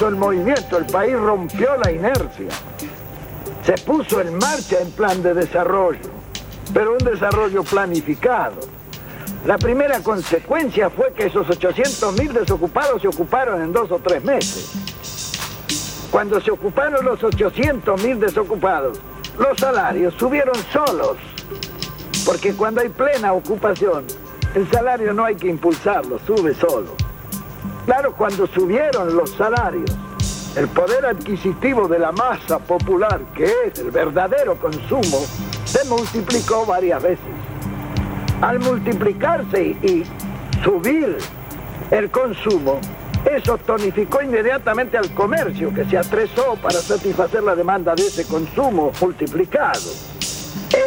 Puso en movimiento, el país rompió la inercia. Se puso en marcha en plan de desarrollo, pero un desarrollo planificado. La primera consecuencia fue que esos 800.000 desocupados se ocuparon en dos o tres meses. Cuando se ocuparon los 800.000 desocupados, los salarios subieron solos, porque cuando hay plena ocupación, el salario no hay que impulsarlo, sube solo. Claro, cuando subieron los salarios, el poder adquisitivo de la masa popular, que es el verdadero consumo, se multiplicó varias veces. Al multiplicarse y, subir el consumo, eso tonificó inmediatamente al comercio, que se atresó para satisfacer la demanda de ese consumo multiplicado.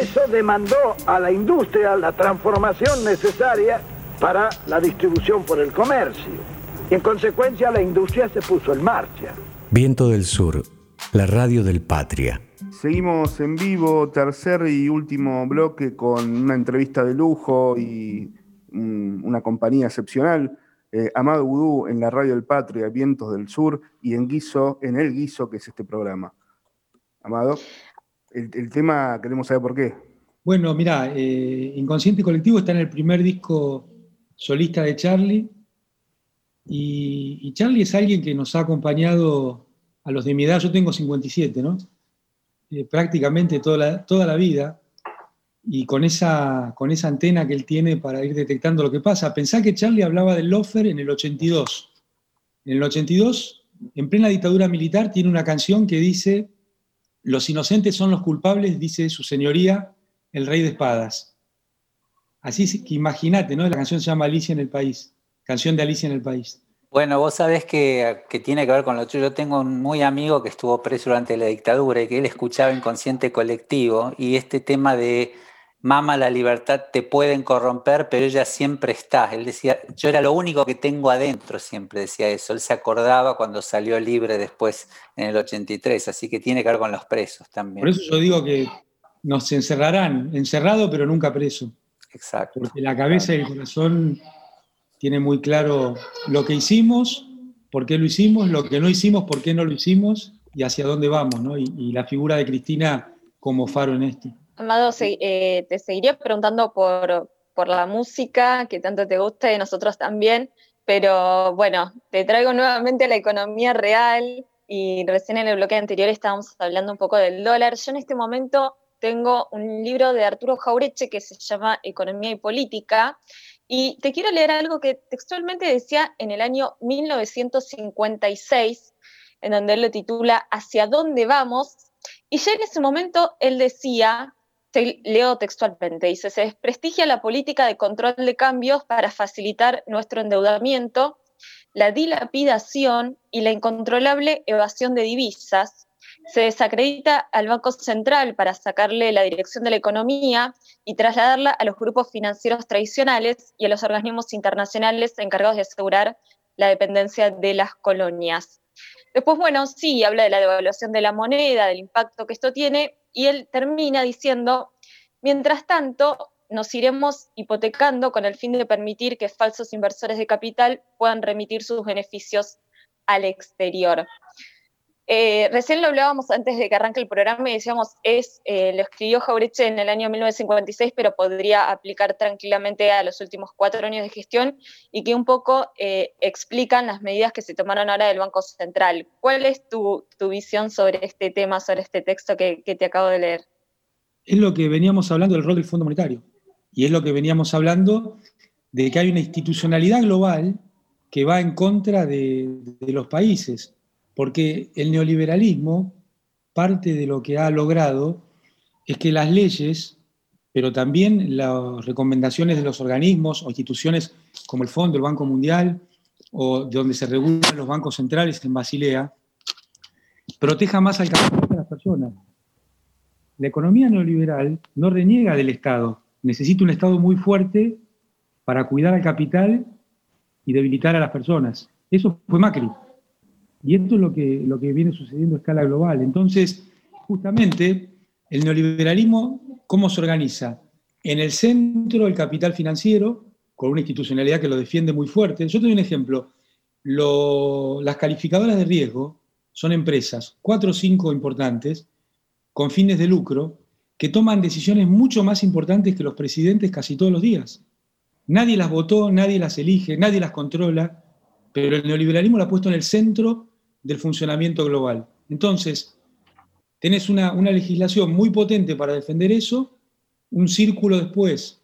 Eso demandó a la industria la transformación necesaria para la distribución por el comercio. Y en consecuencia la industria se puso en marcha. Viento del Sur, la radio del Patria. Seguimos en vivo, tercer y último bloque con una entrevista de lujo y mm, una compañía excepcional. Eh, Amado Udú en la radio del Patria, Vientos del Sur, y en Guiso, en El Guiso, que es este programa. Amado, el, el tema queremos saber por qué. Bueno, mira, eh, Inconsciente Colectivo está en el primer disco solista de Charlie. Y, Charlie es alguien que nos ha acompañado a los de mi edad, yo tengo 57, ¿no? Eh, prácticamente toda la, toda la vida. Y con esa, con esa antena que él tiene para ir detectando lo que pasa. Pensá que Charlie hablaba del lofer en el 82. En el 82, en plena dictadura militar, tiene una canción que dice, los inocentes son los culpables, dice su señoría, el rey de espadas. Así que imagínate, ¿no? La canción se llama Alicia en el País, canción de Alicia en el País. Bueno, vos sabés que, que tiene que ver con lo tuyo. Yo tengo un muy amigo que estuvo preso durante la dictadura y que él escuchaba inconsciente colectivo y este tema de mama, la libertad te pueden corromper, pero ella siempre está. Él decía, yo era lo único que tengo adentro, siempre decía eso. Él se acordaba cuando salió libre después en el 83, así que tiene que ver con los presos también. Por eso yo digo que nos encerrarán, encerrado pero nunca preso. Exacto. Porque la cabeza y el corazón tiene muy claro lo que hicimos, por qué lo hicimos, lo que no hicimos, por qué no lo hicimos y hacia dónde vamos. ¿no? Y, y la figura de Cristina como faro en esto. Amado, eh, te seguiría preguntando por, por la música que tanto te gusta y nosotros también, pero bueno, te traigo nuevamente la economía real y recién en el bloque anterior estábamos hablando un poco del dólar. Yo en este momento tengo un libro de Arturo Jaureche que se llama Economía y Política y te quiero leer algo que textualmente decía en el año 1956, en donde él lo titula ¿Hacia dónde vamos? Y ya en ese momento él decía, leo textualmente, dice, se desprestigia la política de control de cambios para facilitar nuestro endeudamiento, la dilapidación y la incontrolable evasión de divisas, se desacredita al Banco Central para sacarle la dirección de la economía y trasladarla a los grupos financieros tradicionales y a los organismos internacionales encargados de asegurar la dependencia de las colonias. Después, bueno, sí, habla de la devaluación de la moneda, del impacto que esto tiene, y él termina diciendo, mientras tanto, nos iremos hipotecando con el fin de permitir que falsos inversores de capital puedan remitir sus beneficios al exterior. Eh, recién lo hablábamos antes de que arranque el programa y decíamos, es, eh, lo escribió Jaureche en el año 1956, pero podría aplicar tranquilamente a los últimos cuatro años de gestión y que un poco eh, explican las medidas que se tomaron ahora del Banco Central. ¿Cuál es tu, visión sobre este tema, sobre este texto que, te acabo de leer? Es lo que veníamos hablando del rol del Fondo Monetario y es lo que veníamos hablando de que hay una institucionalidad global que va en contra de los países porque el neoliberalismo, parte de lo que ha logrado es que las leyes, pero también las recomendaciones de los organismos o instituciones como el Fondo, el Banco Mundial, o de donde se regulan los bancos centrales en Basilea, proteja más al capital de las personas. La economía neoliberal no reniega del Estado, necesita un Estado muy fuerte para cuidar al capital y debilitar a las personas. Eso fue Macri. Y esto es lo que, lo que viene sucediendo a escala global. Entonces, justamente, el neoliberalismo, ¿cómo se organiza? En el centro el capital financiero, con una institucionalidad que lo defiende muy fuerte. Yo te doy un ejemplo. las calificadoras de riesgo son empresas, cuatro o cinco importantes, con fines de lucro, que toman decisiones mucho más importantes que los presidentes casi todos los días. Nadie las votó, nadie las elige, nadie las controla, pero el neoliberalismo lo ha puesto en el centro del funcionamiento global. Entonces, tenés una, legislación muy potente para defender eso, un círculo después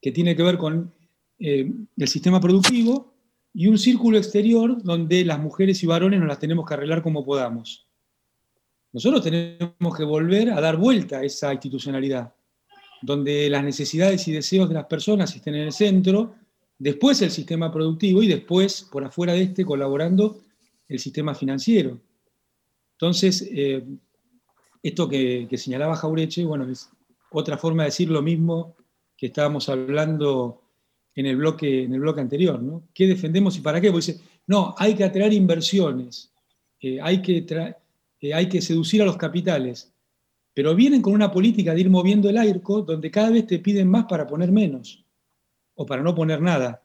que tiene que ver con eh, el sistema productivo y un círculo exterior donde las mujeres y varones nos las tenemos que arreglar como podamos. Nosotros tenemos que volver a dar vuelta a esa institucionalidad, donde las necesidades y deseos de las personas estén en el centro, después el sistema productivo y después, por afuera de este, colaborando el sistema financiero. Entonces, eh, esto que, señalaba Jaureche, bueno, es otra forma de decir lo mismo que estábamos hablando en el bloque, en el bloque anterior, ¿no? ¿Qué defendemos y para qué? Porque dice, no, hay que atraer inversiones, eh, hay, que eh, hay que seducir a los capitales, pero vienen con una política de ir moviendo el AIRCO donde cada vez te piden más para poner menos, o para no poner nada.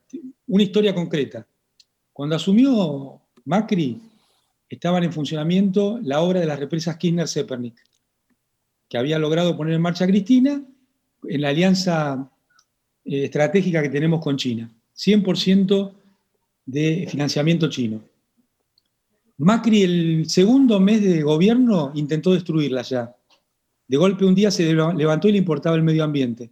Una historia concreta. Cuando asumió Macri, estaban en funcionamiento la obra de las represas Kirchner-Zepernik, que había logrado poner en marcha Cristina en la alianza eh, estratégica que tenemos con China. 100% de financiamiento chino. Macri el segundo mes de gobierno intentó destruirla ya. De golpe un día se levantó y le importaba el medio ambiente.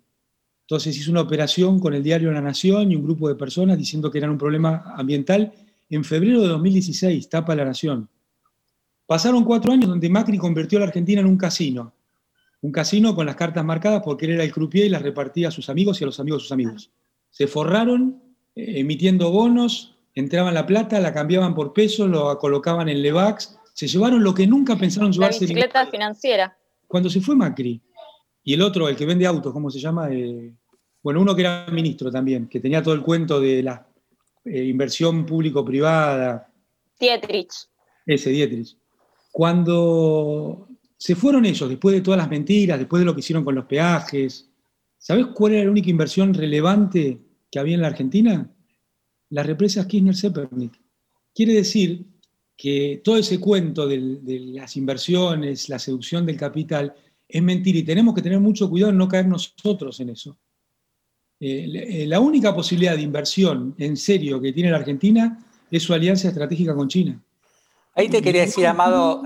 Entonces hizo una operación con el diario La Nación y un grupo de personas diciendo que era un problema ambiental en febrero de 2016, tapa la Nación. Pasaron cuatro años donde Macri convirtió a la Argentina en un casino. Un casino con las cartas marcadas porque él era el croupier y las repartía a sus amigos y a los amigos de sus amigos. Se forraron eh, emitiendo bonos, entraban la plata, la cambiaban por pesos, lo colocaban en Levax, se llevaron lo que nunca pensaron llevarse. La bicicleta financiera. Cuando se fue Macri, y el otro, el que vende autos, ¿cómo se llama? Eh, bueno, uno que era ministro también, que tenía todo el cuento de las eh, inversión público-privada. Dietrich. Ese, Dietrich. Cuando se fueron ellos, después de todas las mentiras, después de lo que hicieron con los peajes, ¿sabes cuál era la única inversión relevante que había en la Argentina? Las represas Kirchner-Zepernik. Quiere decir que todo ese cuento de, de las inversiones, la seducción del capital, es mentira y tenemos que tener mucho cuidado en no caer nosotros en eso. Eh, la única posibilidad de inversión en serio que tiene la Argentina es su alianza estratégica con China. Ahí te quería decir, Amado,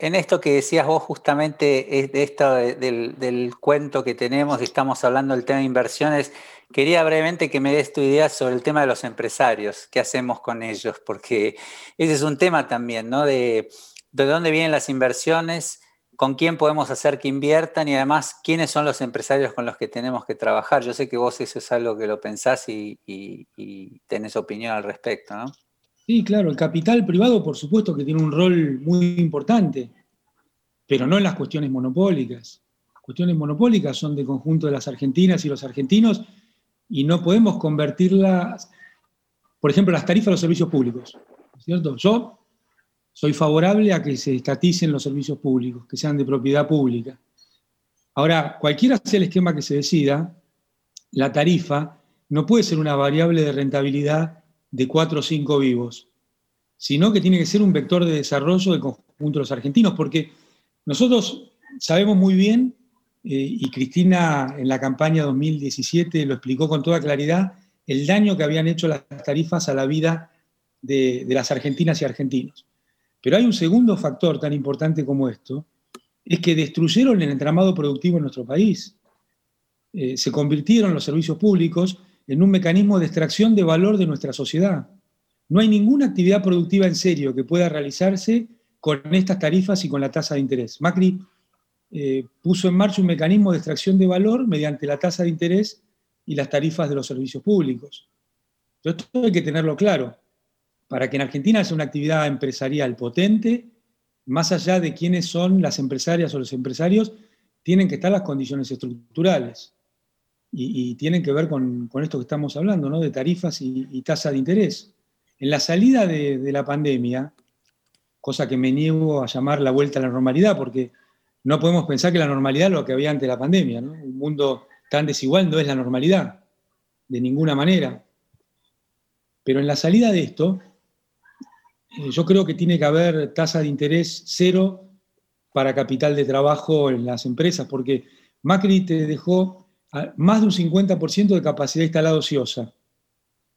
en esto que decías vos justamente, de esto del, cuento que tenemos, estamos hablando del tema de inversiones, quería brevemente que me des tu idea sobre el tema de los empresarios, qué hacemos con ellos, porque ese es un tema también, ¿no? De, de dónde vienen las inversiones, con quién podemos hacer que inviertan y además quiénes son los empresarios con los que tenemos que trabajar. Yo sé que vos eso es algo que lo pensás y, y tenés opinión al respecto, ¿no? Sí, claro, el capital privado por supuesto que tiene un rol muy importante, pero no en las cuestiones monopólicas. Las cuestiones monopólicas son de conjunto de las argentinas y los argentinos y no podemos convertirlas, por ejemplo, las tarifas de los servicios públicos. ¿cierto? Yo soy favorable a que se estaticen los servicios públicos, que sean de propiedad pública. Ahora, cualquiera sea el esquema que se decida, la tarifa no puede ser una variable de rentabilidad de cuatro o cinco vivos, sino que tiene que ser un vector de desarrollo del conjunto de los argentinos, porque nosotros sabemos muy bien, eh, y Cristina en la campaña 2017 lo explicó con toda claridad, el daño que habían hecho las tarifas a la vida de, las argentinas y argentinos. Pero hay un segundo factor tan importante como esto, es que destruyeron el entramado productivo en nuestro país. Eh, se convirtieron los servicios públicos en un mecanismo de extracción de valor de nuestra sociedad. No hay ninguna actividad productiva en serio que pueda realizarse con estas tarifas y con la tasa de interés. Macri eh, puso en marcha un mecanismo de extracción de valor mediante la tasa de interés y las tarifas de los servicios públicos. esto hay que tenerlo claro. Para que en Argentina sea una actividad empresarial potente, más allá de quiénes son las empresarias o los empresarios, tienen que estar las condiciones estructurales y, tienen que ver con, esto que estamos hablando, ¿no? de tarifas y, tasa de interés. En la salida de, la pandemia, cosa que me niego a llamar la vuelta a la normalidad, porque no podemos pensar que la normalidad es lo que había antes de la pandemia. Un mundo tan desigual no es la normalidad, de ninguna manera. Pero en la salida de esto, yo creo que tiene que haber tasa de interés cero para capital de trabajo en las empresas, porque Macri te dejó más de un 50% de capacidad instalada ociosa.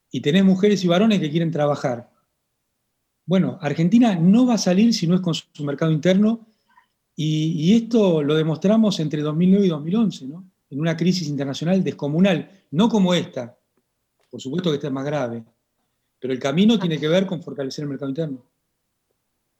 Y tenés mujeres y varones que quieren trabajar. Bueno, Argentina no va a salir si no es con su mercado interno, y, esto lo demostramos entre 2009 y 2011, ¿no? en una crisis internacional descomunal, no como esta, por supuesto que esta es más grave, pero el camino tiene que ver con fortalecer el mercado interno.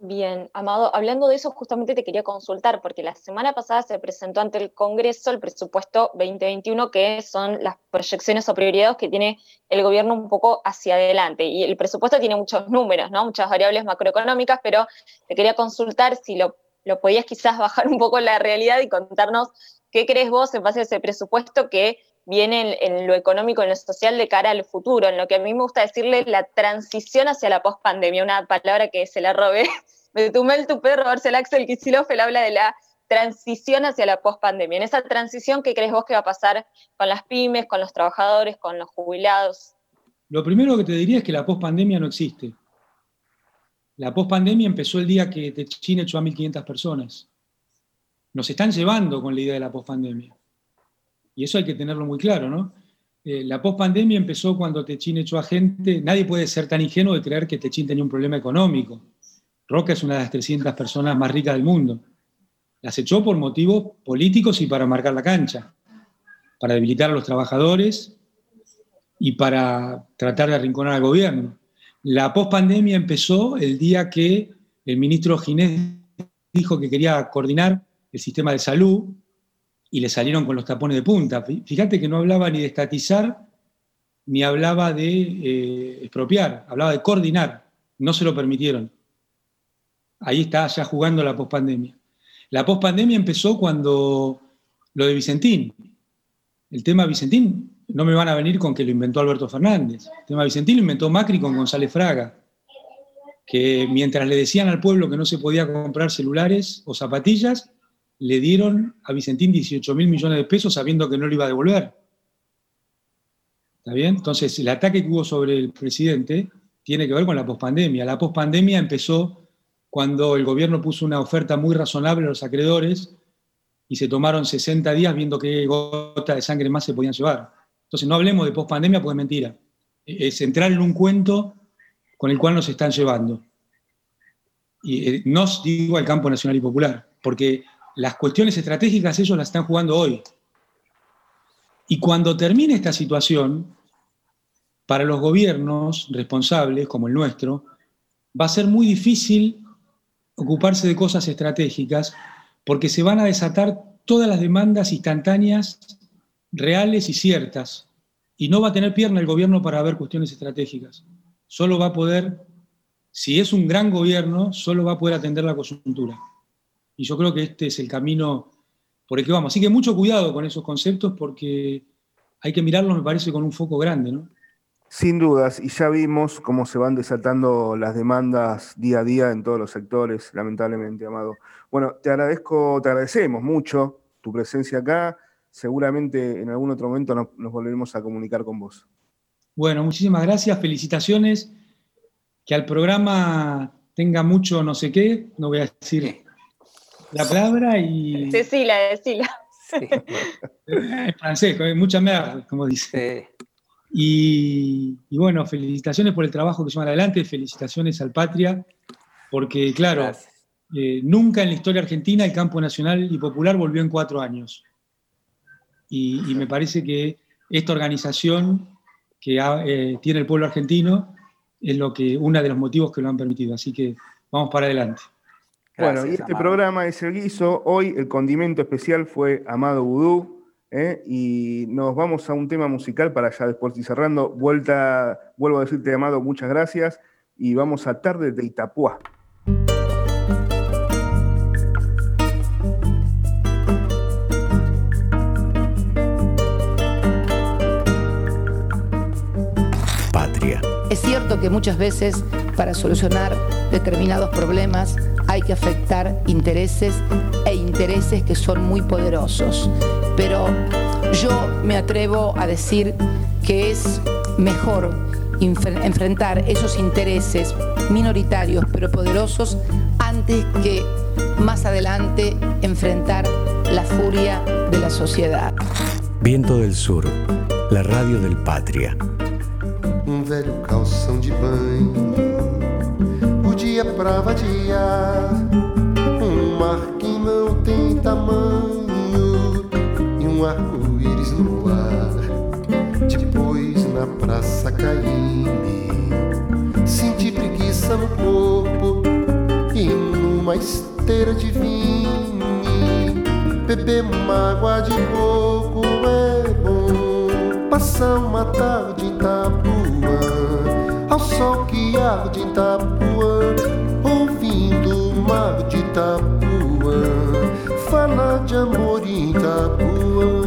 Bien, Amado, hablando de eso, justamente te quería consultar, porque la semana pasada se presentó ante el Congreso el presupuesto 2021, que son las proyecciones o prioridades que tiene el gobierno un poco hacia adelante. Y el presupuesto tiene muchos números, ¿no? Muchas variables macroeconómicas, pero te quería consultar si lo, lo podías quizás bajar un poco la realidad y contarnos qué crees vos en base a ese presupuesto que viene en, lo económico, en lo social de cara al futuro, en lo que a mí me gusta decirle la transición hacia la pospandemia, una palabra que se la robé [LAUGHS] de Tumel Tupé, Marcel Axel Kicillof, él habla de la transición hacia la pospandemia. En esa transición, ¿qué crees vos que va a pasar con las pymes, con los trabajadores, con los jubilados? Lo primero que te diría es que la pospandemia no existe. La pospandemia empezó el día que China echó a 1.500 personas. Nos están llevando con la idea de la pospandemia. Y eso hay que tenerlo muy claro, ¿no? Eh, la pospandemia empezó cuando Techín echó a gente. Nadie puede ser tan ingenuo de creer que Techín tenía un problema económico. Roca es una de las 300 personas más ricas del mundo. Las echó por motivos políticos y para marcar la cancha, para debilitar a los trabajadores y para tratar de arrinconar al gobierno. La pospandemia empezó el día que el ministro Ginés dijo que quería coordinar el sistema de salud y le salieron con los tapones de punta. Fíjate que no hablaba ni de estatizar, ni hablaba de eh, expropiar, hablaba de coordinar. No se lo permitieron. Ahí está ya jugando la pospandemia. La pospandemia empezó cuando lo de Vicentín. El tema Vicentín, no me van a venir con que lo inventó Alberto Fernández. El tema Vicentín lo inventó Macri con González Fraga, que mientras le decían al pueblo que no se podía comprar celulares o zapatillas, le dieron a Vicentín 18 mil millones de pesos sabiendo que no lo iba a devolver. ¿Está bien? Entonces, el ataque que hubo sobre el presidente tiene que ver con la pospandemia. La pospandemia empezó cuando el gobierno puso una oferta muy razonable a los acreedores y se tomaron 60 días viendo qué gota de sangre más se podían llevar. Entonces no hablemos de pospandemia porque es mentira. Es entrar en un cuento con el cual nos están llevando. Y eh, no digo al campo nacional y popular, porque las cuestiones estratégicas ellos las están jugando hoy. Y cuando termine esta situación, para los gobiernos responsables, como el nuestro, va a ser muy difícil ocuparse de cosas estratégicas porque se van a desatar todas las demandas instantáneas, reales y ciertas. Y no va a tener pierna el gobierno para ver cuestiones estratégicas. Solo va a poder, si es un gran gobierno, solo va a poder atender la coyuntura. Y yo creo que este es el camino por el que vamos. Así que mucho cuidado con esos conceptos porque hay que mirarlos, me parece, con un foco grande, ¿no? Sin dudas, y ya vimos cómo se van desatando las demandas día a día en todos los sectores, lamentablemente, Amado. Bueno, te agradezco, te agradecemos mucho tu presencia acá. Seguramente en algún otro momento nos, volveremos a comunicar con vos. Bueno, muchísimas gracias, felicitaciones. Que al programa tenga mucho no sé qué, no voy a decir la palabra y. Cecilia, decila. Sí. Es francés, mucha merda, como dice. Y, bueno, felicitaciones por el trabajo que llevan adelante, felicitaciones al Patria, porque claro, eh, nunca en la historia argentina el campo nacional y popular volvió en cuatro años. Y, me parece que esta organización que eh, tiene el pueblo argentino es lo que, uno de los motivos que lo han permitido. Así que vamos para adelante. Bueno, y este programa es el guiso. Hoy el condimento especial fue Amado Vudú. ¿eh? y nos vamos a un tema musical para ya después ir cerrando. Vuelta, vuelvo a decirte, Amado, muchas gracias y vamos a Tarde de Itapuá. Patria. Es cierto que muchas veces para solucionar determinados problemas hay que afectar intereses e intereses que son muy poderosos. Pero yo me atrevo a decir que es mejor enfrentar esos intereses minoritarios pero poderosos antes que más adelante enfrentar la furia de la sociedad. Viento del Sur, la radio del Patria. Un velho calção de dia pra vadiar. Um mar que não tem tamanho e um arco-íris no ar. Depois na praça Caíme, senti preguiça no corpo e numa esteira de vinho. Beber uma água de coco é bom. Passar uma tarde em ao sol que arde em Itapuã mar de Itapuã, fala de amor em Itapuã.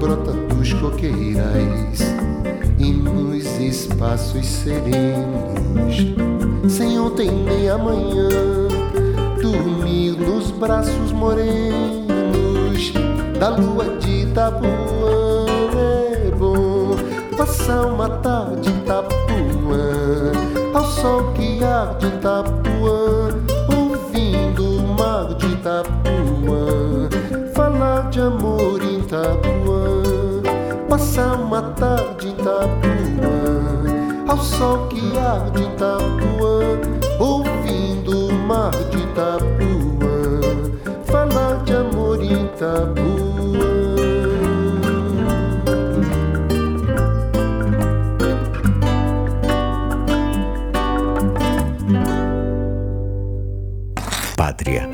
Brota dos coqueirais e nos espaços serenos, sem ontem nem amanhã, dormir nos braços morenos. Da lua de Itapuã. É bom passar uma tarde Itapuã, ao sol que arde Itapuã, ouvindo o mar Itapuã, falar de amor em Itapuã, passar uma tarde em Itapuã, ao sol que arde em Itapuã, ouvindo o mar de Itapuã, falar de amor em Itapuã.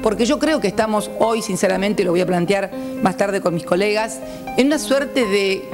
Porque yo creo que estamos hoy, sinceramente, lo voy a plantear más tarde con mis colegas, en una suerte de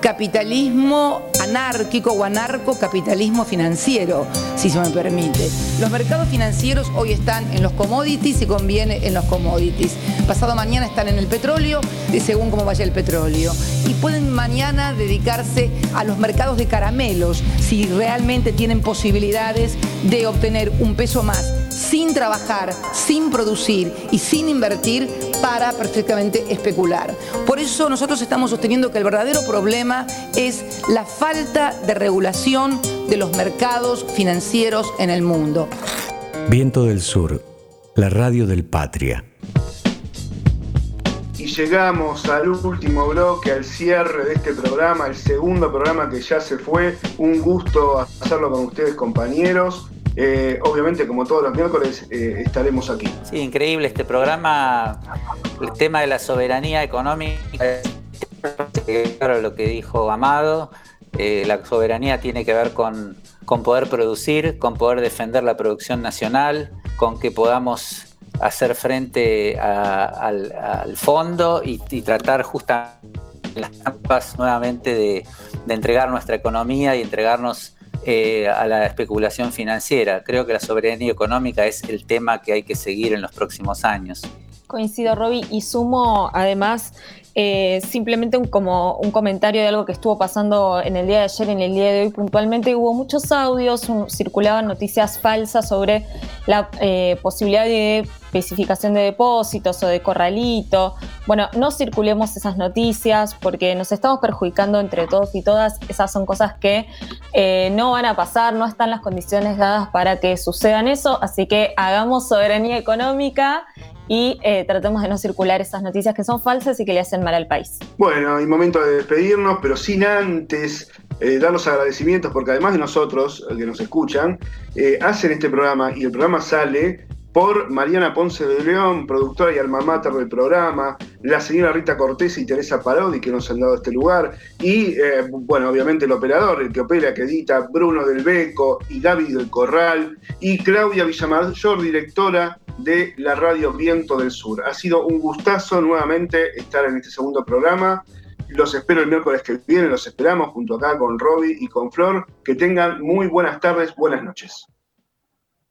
capitalismo anárquico o anarcocapitalismo financiero, si se me permite. Los mercados financieros hoy están en los commodities y conviene en los commodities. Pasado mañana están en el petróleo, según cómo vaya el petróleo. Y pueden mañana dedicarse a los mercados de caramelos, si realmente tienen posibilidades de obtener un peso más sin trabajar, sin producir y sin invertir para perfectamente especular. Por eso nosotros estamos sosteniendo que el verdadero problema es la falta de regulación de los mercados financieros en el mundo. Viento del Sur, la radio del Patria. Y llegamos al último bloque, al cierre de este programa, el segundo programa que ya se fue. Un gusto hacerlo con ustedes, compañeros. Eh, obviamente, como todos los miércoles, eh, estaremos aquí. Sí, increíble este programa. El tema de la soberanía económica, claro lo que dijo Amado, eh, la soberanía tiene que ver con, poder producir, con poder defender la producción nacional, con que podamos hacer frente al, fondo y, tratar justamente las trampas nuevamente de entregar nuestra economía y entregarnos eh, a la especulación financiera. Creo que la soberanía económica es el tema que hay que seguir en los próximos años. Coincido, Roby, y sumo además eh, simplemente como un comentario de algo que estuvo pasando en el día de ayer, en el día de hoy puntualmente. Hubo muchos audios, circulaban noticias falsas sobre la eh, posibilidad de especificación de depósitos o de corralito. Bueno, no circulemos esas noticias porque nos estamos perjudicando entre todos y todas. Esas son cosas que eh, no van a pasar, no están las condiciones dadas para que sucedan eso. Así que hagamos soberanía económica y eh, tratemos de no circular esas noticias que son falsas y que le hacen mal al país. Bueno, y momento de despedirnos, pero sin antes eh, dar los agradecimientos, porque además de nosotros, que nos escuchan, eh, hacen este programa y el programa sale por Mariana Ponce de León, productora y alma mater del programa, la señora Rita Cortés y Teresa Parodi, que nos han dado este lugar, y, bueno, obviamente el operador, el que opera, que edita, Bruno del Beco y David del Corral, y Claudia Villamayor, directora de la radio Viento del Sur. Ha sido un gustazo nuevamente estar en este segundo programa. Los espero el miércoles que viene, los esperamos junto acá con Robbie y con Flor. Que tengan muy buenas tardes, buenas noches.